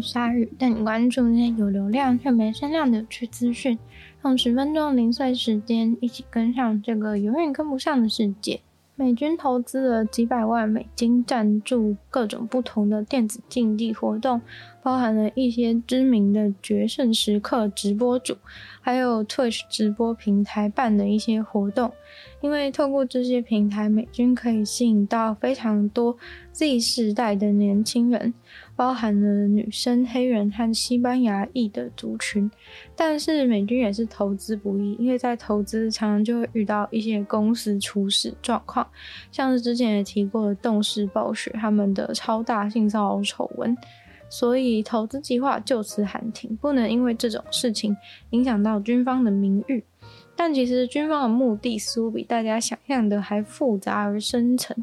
迎光临鲨鱼，带你关注那些有流量却没声量的有趣资讯，用十分钟零碎时间，一起跟上这个永远跟不上的世界。美军投资了几百万美金赞助各种不同的电子竞技活动，包含了一些知名的决胜时刻直播主，还有 Twitch 直播平台办的一些活动。因为透过这些平台，美军可以吸引到非常多 Z 世代的年轻人。包含了女生、黑人和西班牙裔的族群，但是美军也是投资不易，因为在投资常常就会遇到一些公司出事状况，像是之前也提过的动视暴雪他们的超大性骚扰丑闻，所以投资计划就此喊停，不能因为这种事情影响到军方的名誉。但其实军方的目的似乎比大家想象的还复杂而深沉。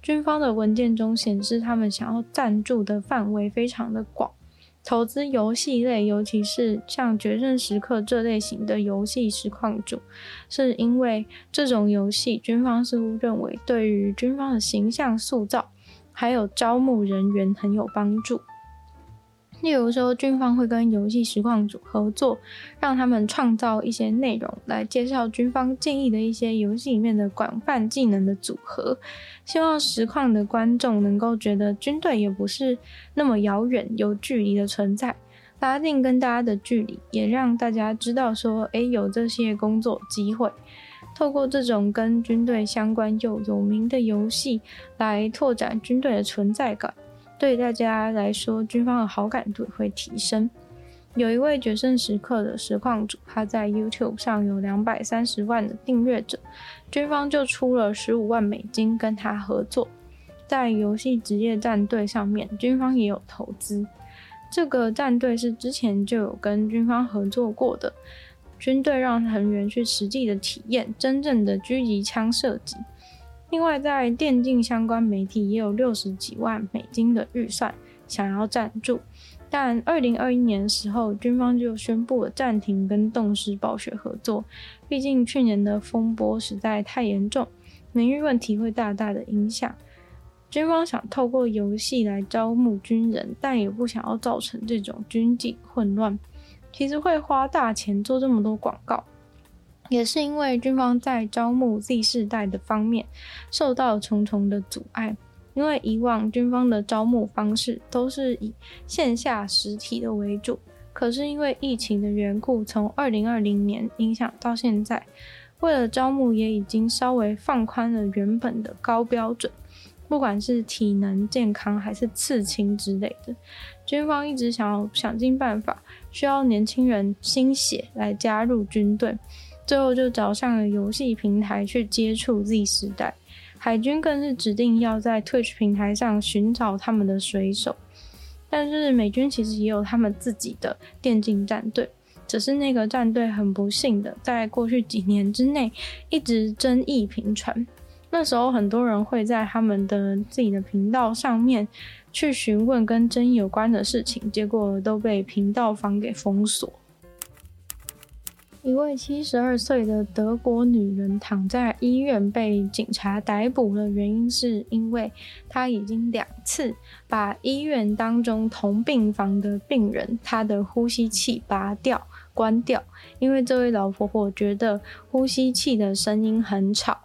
军方的文件中显示，他们想要赞助的范围非常的广，投资游戏类，尤其是像《决胜时刻》这类型的游戏实况主，是因为这种游戏，军方似乎认为对于军方的形象塑造，还有招募人员很有帮助。例如说，军方会跟游戏实况组合作，让他们创造一些内容来介绍军方建议的一些游戏里面的广泛技能的组合，希望实况的观众能够觉得军队也不是那么遥远、有距离的存在，拉近跟大家的距离，也让大家知道说，诶，有这些工作机会，透过这种跟军队相关又有名的游戏来拓展军队的存在感。对大家来说，军方的好感度会提升。有一位决胜时刻的实况主，他在 YouTube 上有两百三十万的订阅者，军方就出了十五万美金跟他合作。在游戏职业战队上面，军方也有投资。这个战队是之前就有跟军方合作过的，军队让成员去实际的体验真正的狙击枪射击。另外，在电竞相关媒体也有六十几万美金的预算想要赞助，但二零二一年的时候，军方就宣布了暂停跟动视暴雪合作，毕竟去年的风波实在太严重，名誉问题会大大的影响。军方想透过游戏来招募军人，但也不想要造成这种军纪混乱，其实会花大钱做这么多广告。也是因为军方在招募 Z 世代的方面受到重重的阻碍，因为以往军方的招募方式都是以线下实体的为主，可是因为疫情的缘故，从二零二零年影响到现在，为了招募也已经稍微放宽了原本的高标准，不管是体能、健康还是刺青之类的，军方一直想要想尽办法，需要年轻人心血来加入军队。最后就找上了游戏平台去接触 Z 时代，海军更是指定要在 Twitch 平台上寻找他们的水手。但是美军其实也有他们自己的电竞战队，只是那个战队很不幸的，在过去几年之内一直争议频传。那时候很多人会在他们的自己的频道上面去询问跟争议有关的事情，结果都被频道方给封锁。一位七十二岁的德国女人躺在医院被警察逮捕的原因是因为她已经两次把医院当中同病房的病人她的呼吸器拔掉、关掉，因为这位老婆婆觉得呼吸器的声音很吵，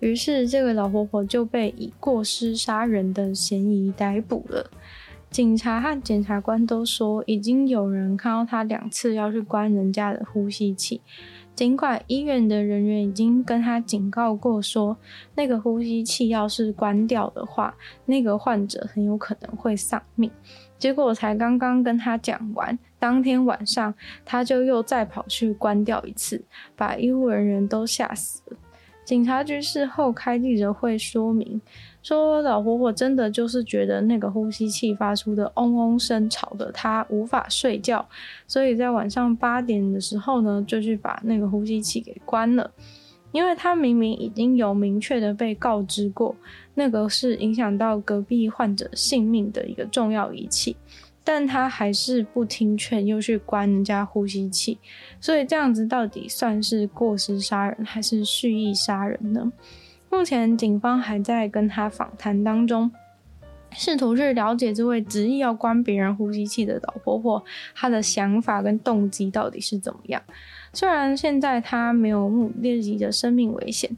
于是这位老婆婆就被以过失杀人的嫌疑逮捕了。警察和检察官都说，已经有人看到他两次要去关人家的呼吸器，尽管医院的人员已经跟他警告过说，那个呼吸器要是关掉的话，那个患者很有可能会丧命。结果才刚刚跟他讲完，当天晚上他就又再跑去关掉一次，把医护人员都吓死了。警察局事后开记者会说明，说老婆婆真的就是觉得那个呼吸器发出的嗡嗡声吵得她无法睡觉，所以在晚上八点的时候呢，就去把那个呼吸器给关了。因为她明明已经有明确的被告知过，那个是影响到隔壁患者性命的一个重要仪器。但他还是不听劝，又去关人家呼吸器，所以这样子到底算是过失杀人还是蓄意杀人呢？目前警方还在跟他访谈当中，试图去了解这位执意要关别人呼吸器的老婆婆，她的想法跟动机到底是怎么样。虽然现在她没有目立即的生命危险。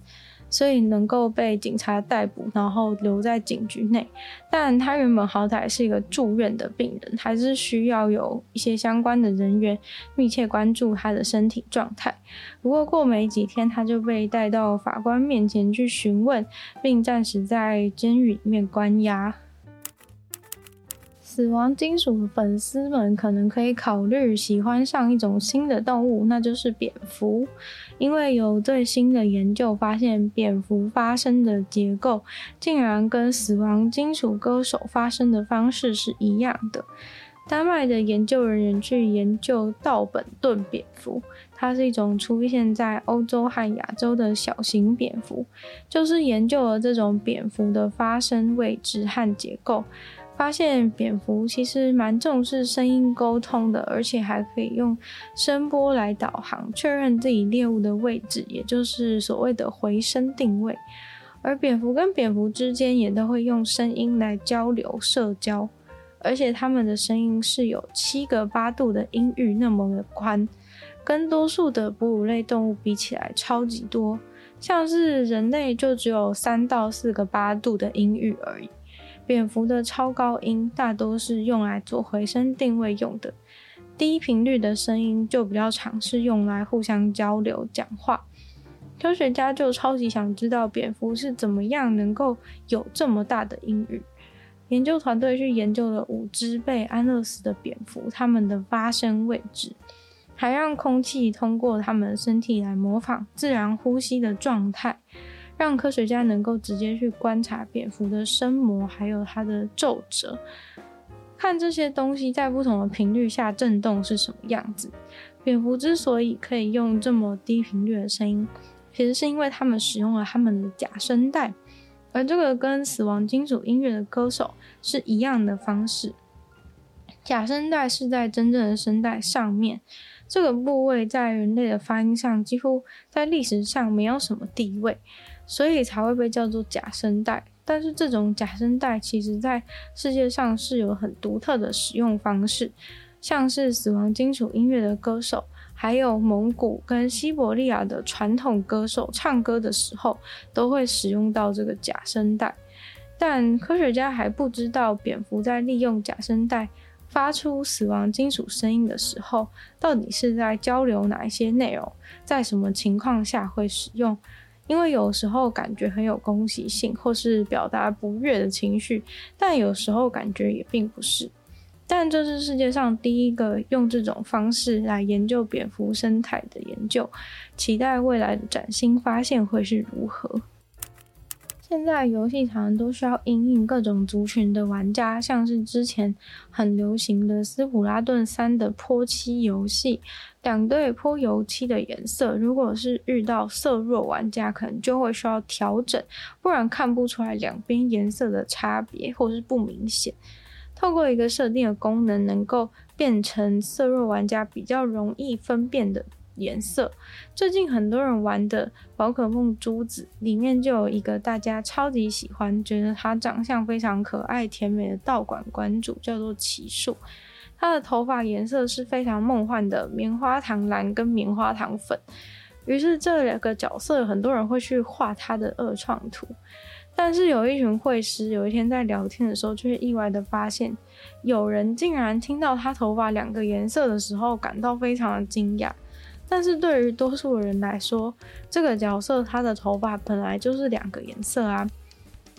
所以能够被警察逮捕，然后留在警局内，但他原本好歹是一个住院的病人，还是需要有一些相关的人员密切关注他的身体状态。不过过没几天，他就被带到法官面前去询问，并暂时在监狱里面关押。死亡金属粉丝们可能可以考虑喜欢上一种新的动物，那就是蝙蝠。因为有最新的研究发现，蝙蝠发声的结构竟然跟死亡金属歌手发声的方式是一样的。丹麦的研究人员去研究道本顿蝙蝠，它是一种出现在欧洲和亚洲的小型蝙蝠，就是研究了这种蝙蝠的发声位置和结构。发现蝙蝠其实蛮重视声音沟通的，而且还可以用声波来导航，确认自己猎物的位置，也就是所谓的回声定位。而蝙蝠跟蝙蝠之间也都会用声音来交流社交，而且它们的声音是有七个八度的音域那么的宽，跟多数的哺乳类动物比起来超级多，像是人类就只有三到四个八度的音域而已。蝙蝠的超高音大多是用来做回声定位用的，低频率的声音就比较常是用来互相交流讲话。科学家就超级想知道蝙蝠是怎么样能够有这么大的音域。研究团队去研究了五只被安乐死的蝙蝠，它们的发声位置，还让空气通过它们身体来模仿自然呼吸的状态。让科学家能够直接去观察蝙蝠的声膜，还有它的皱褶，看这些东西在不同的频率下震动是什么样子。蝙蝠之所以可以用这么低频率的声音，其实是因为它们使用了它们的假声带，而这个跟死亡金属音乐的歌手是一样的方式。假声带是在真正的声带上面，这个部位在人类的发音上几乎在历史上没有什么地位。所以才会被叫做假声带，但是这种假声带其实在世界上是有很独特的使用方式，像是死亡金属音乐的歌手，还有蒙古跟西伯利亚的传统歌手唱歌的时候，都会使用到这个假声带。但科学家还不知道蝙蝠在利用假声带发出死亡金属声音的时候，到底是在交流哪一些内容，在什么情况下会使用。因为有时候感觉很有攻击性，或是表达不悦的情绪，但有时候感觉也并不是。但这是世界上第一个用这种方式来研究蝙蝠生态的研究，期待未来的崭新发现会是如何。现在游戏常常都需要因应各种族群的玩家，像是之前很流行的《斯普拉顿三》的泼漆游戏，两队泼油漆的颜色，如果是遇到色弱玩家，可能就会需要调整，不然看不出来两边颜色的差别，或是不明显。透过一个设定的功能，能够变成色弱玩家比较容易分辨的颜色，最近很多人玩的宝可梦珠子里面就有一个大家超级喜欢，觉得它长相非常可爱甜美的道馆馆主，叫做奇树。他的头发颜色是非常梦幻的棉花糖蓝跟棉花糖粉，于是这两个角色很多人会去画他的二创图。但是有一群绘师有一天在聊天的时候，却意外的发现，有人竟然听到他头发两个颜色的时候，感到非常的惊讶。但是对于多数人来说，这个角色他的头发本来就是两个颜色啊。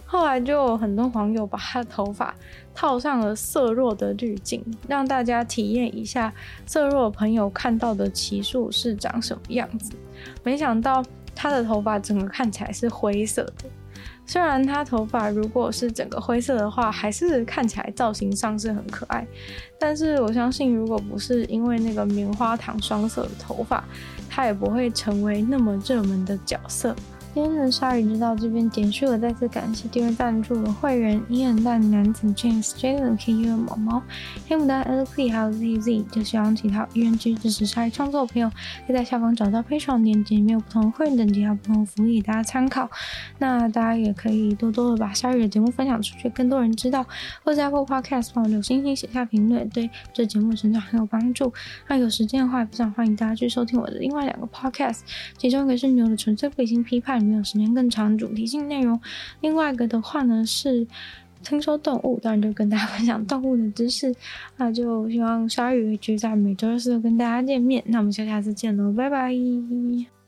后来就有很多网友把他的头发套上了色弱的滤镜，让大家体验一下色弱朋友看到的奇树是长什么样子。没想到他的头发整个看起来是灰色的。虽然他头发如果是整个灰色的话，还是看起来造型上是很可爱。但是我相信，如果不是因为那个棉花糖双色的头发，他也不会成为那么热门的角色。今天的鲨鱼就到这边结束了，再次感谢订阅赞助的会员伊恩蛋男子 James Jalen K U 毛毛黑牡丹 LP 还有 ZZ，就希望其他有意愿继续支持鲨鱼创作的朋友，可以在下方找到 Patreon 链接，里面有不同会员等级还有不同福利，大家参考。那大家也可以多多的把鲨鱼的节目分享出去，更多人知道，或在 Apple Podcast 帮我留星星写下评论，对这节目成长很有帮助。那有时间的话，也非常欢迎大家去收听我的另外两个 Podcast，其中一个是牛的纯粹不理性批判。没有时间更长主题性内容，另外一个的话呢是听说动物，当然就跟大家分享动物的知识。那就希望鲨鱼继续在每周四跟大家见面。那我们就下次见喽，拜拜。